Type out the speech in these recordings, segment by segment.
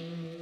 Now,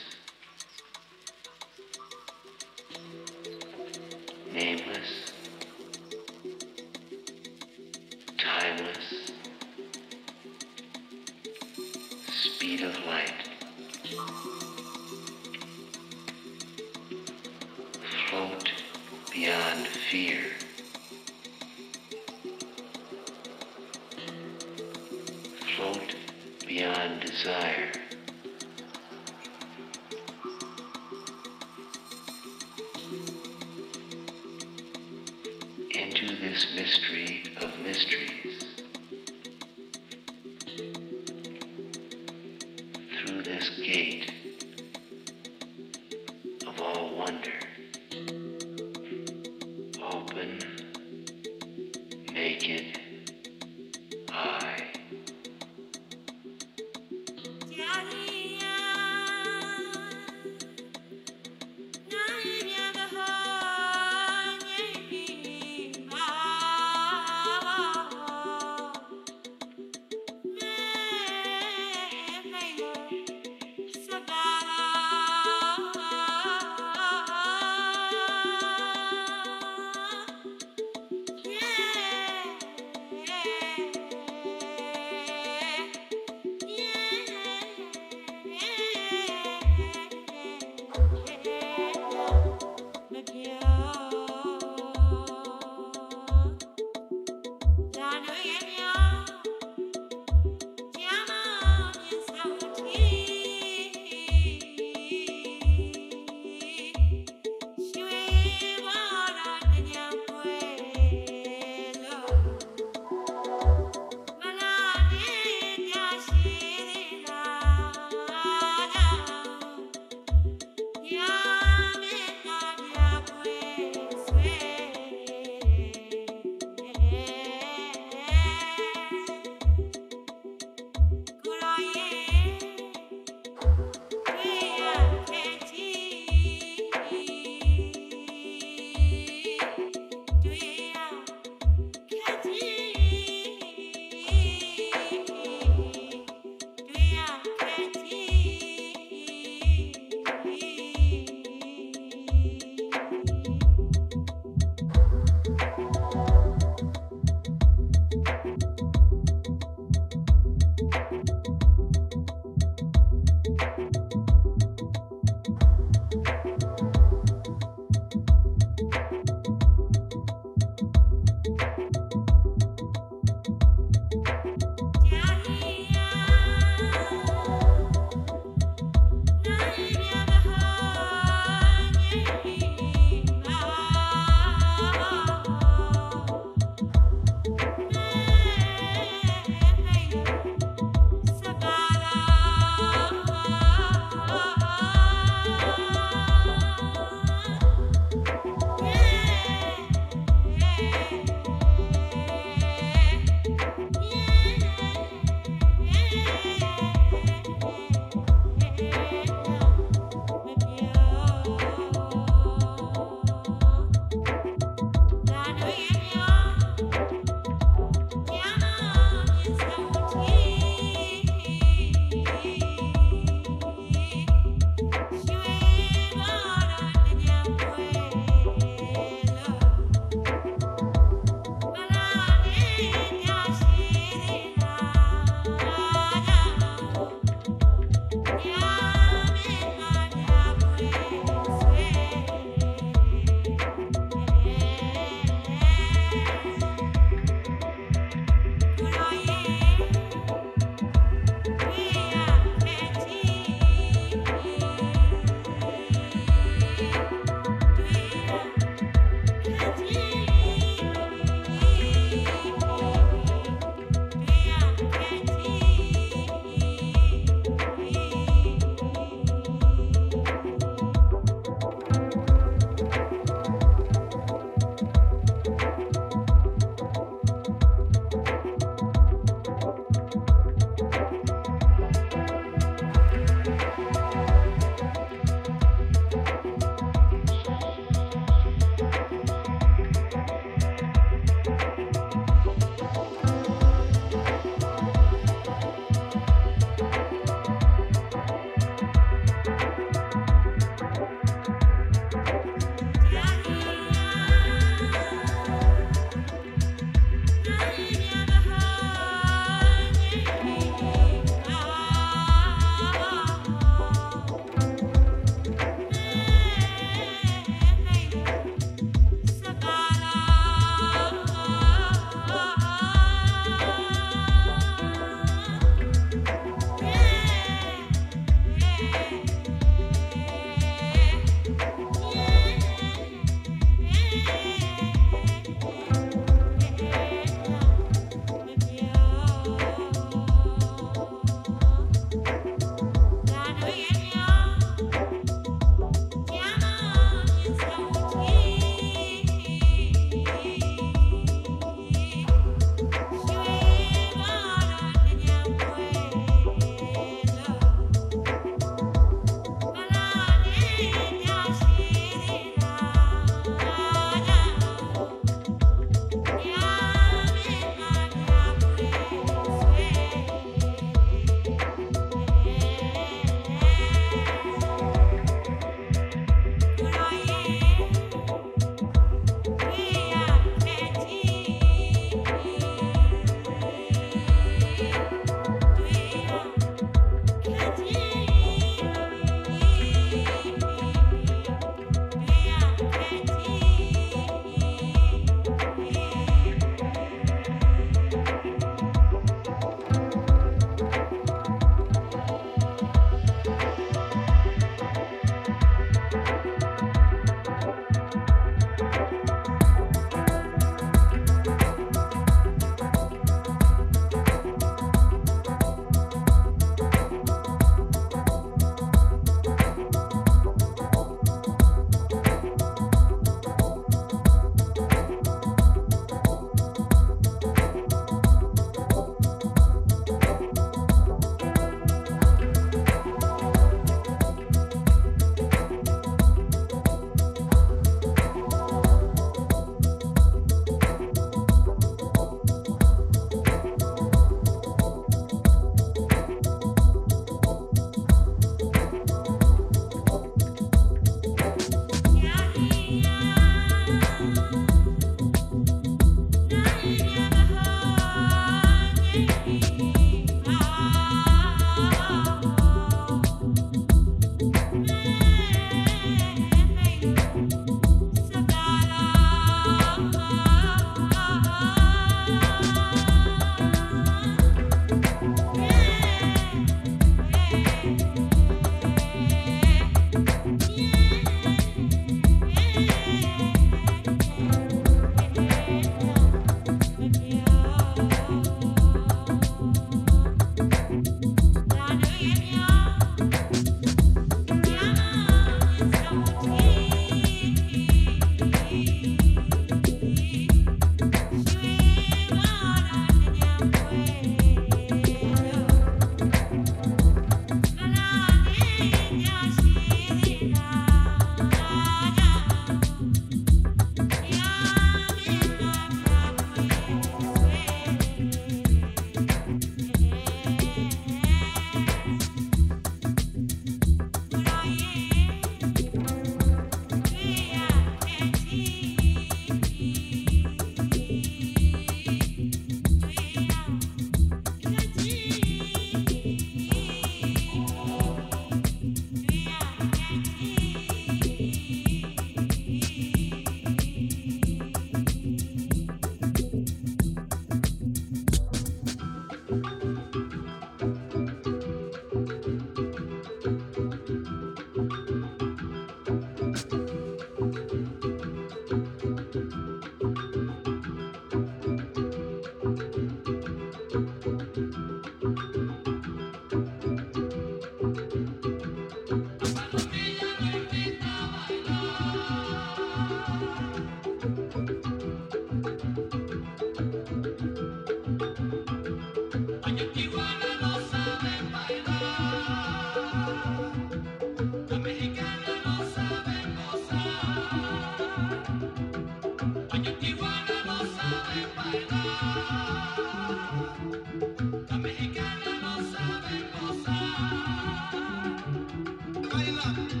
Hola.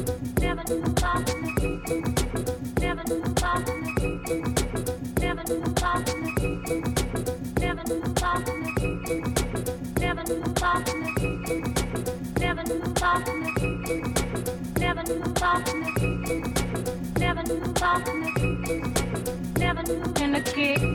In the kick.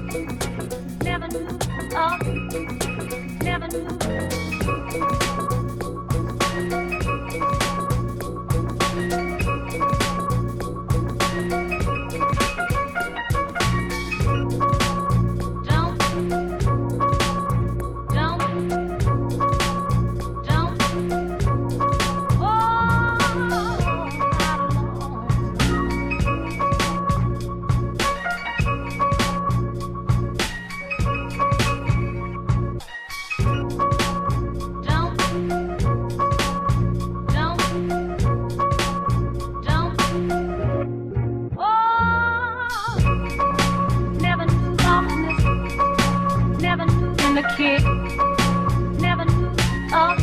off,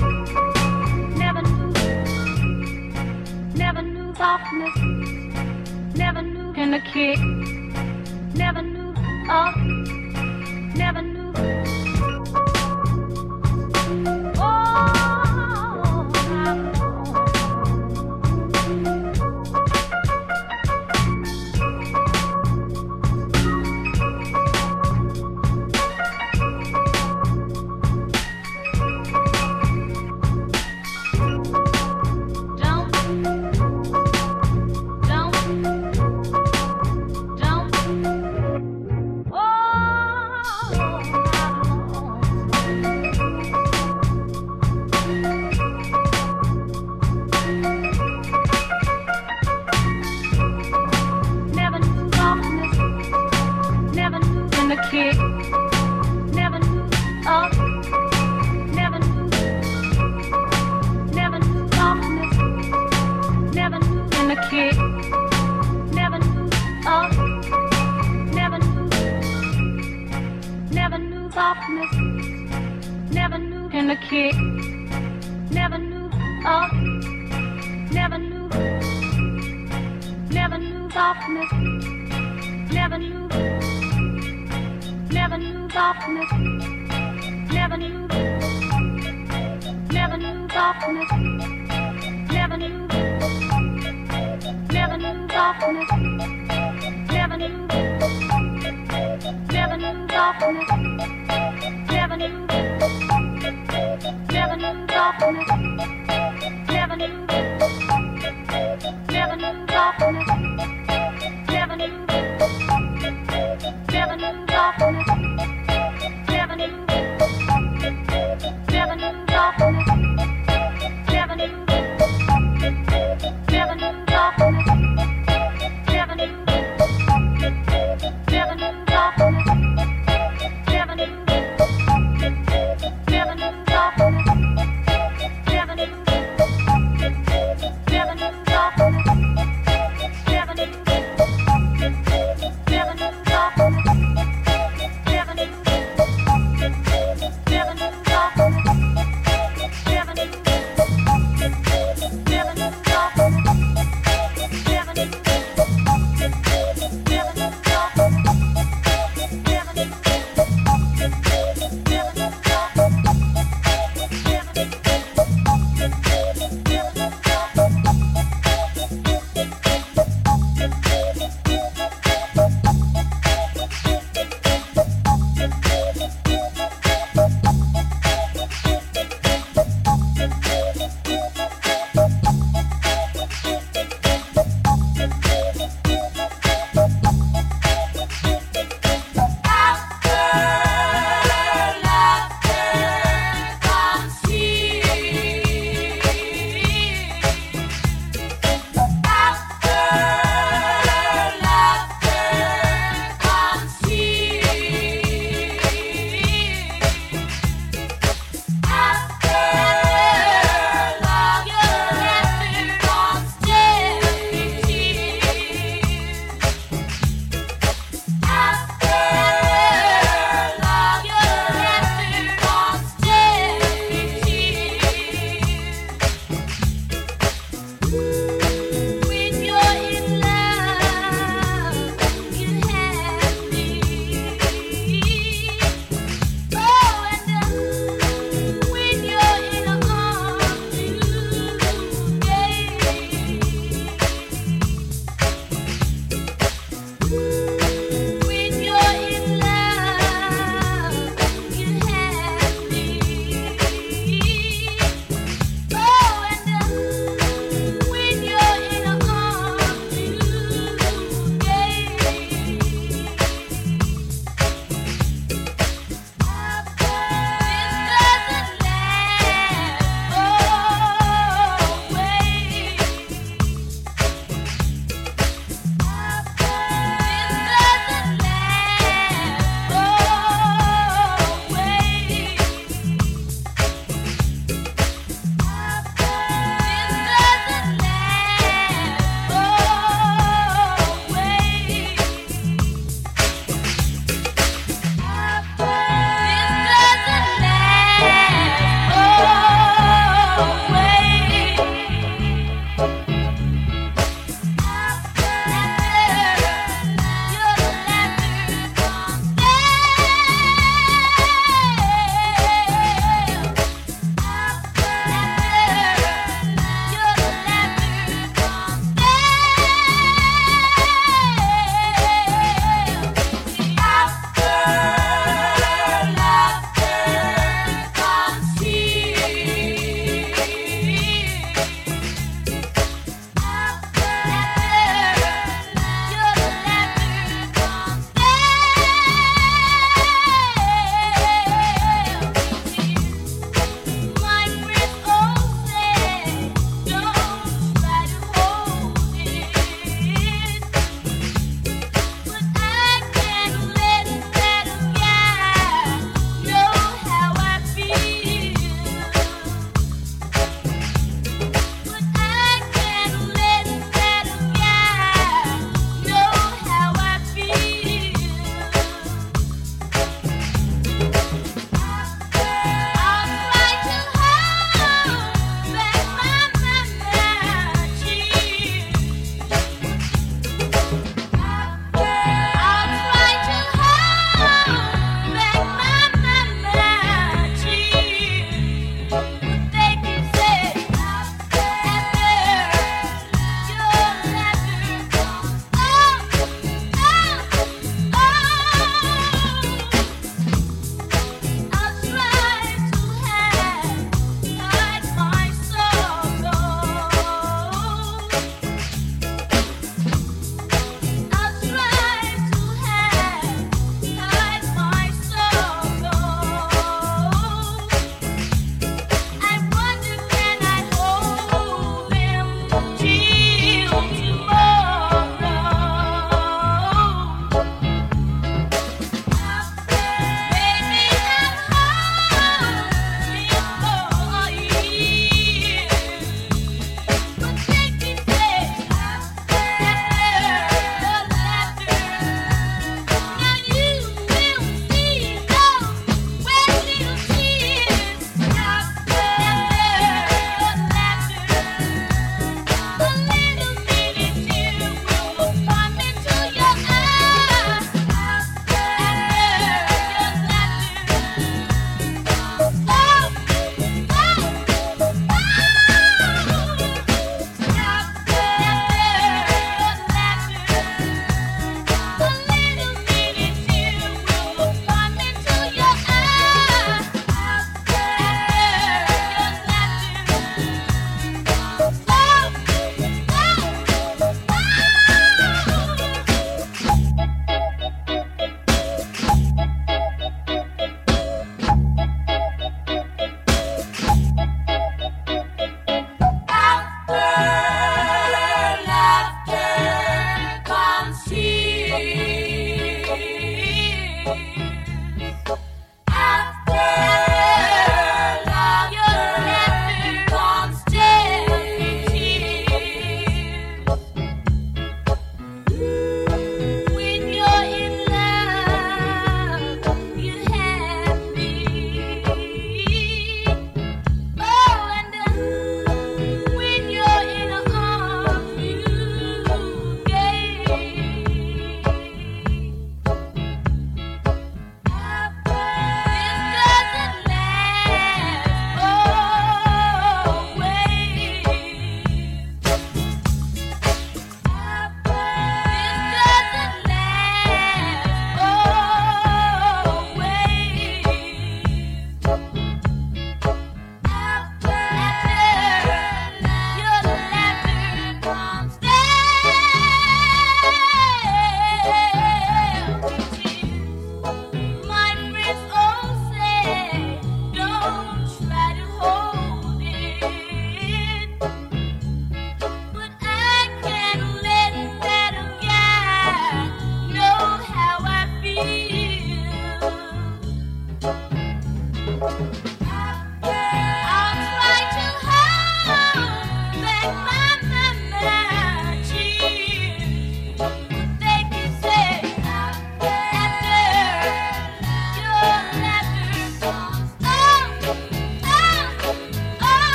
never knew, never knew softness, never knew in a kick, never knew up. never knew. Softness. Never knew in the kid. Never knew of. Never knew. Never knew softness. Never knew. Never knew softness. Never knew. Never knew softness. Never knew. Never knew softness. Never knew. Never knew softness. Seven darkness.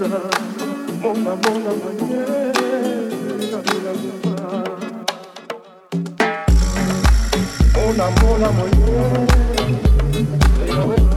Mona mona yaweza Mona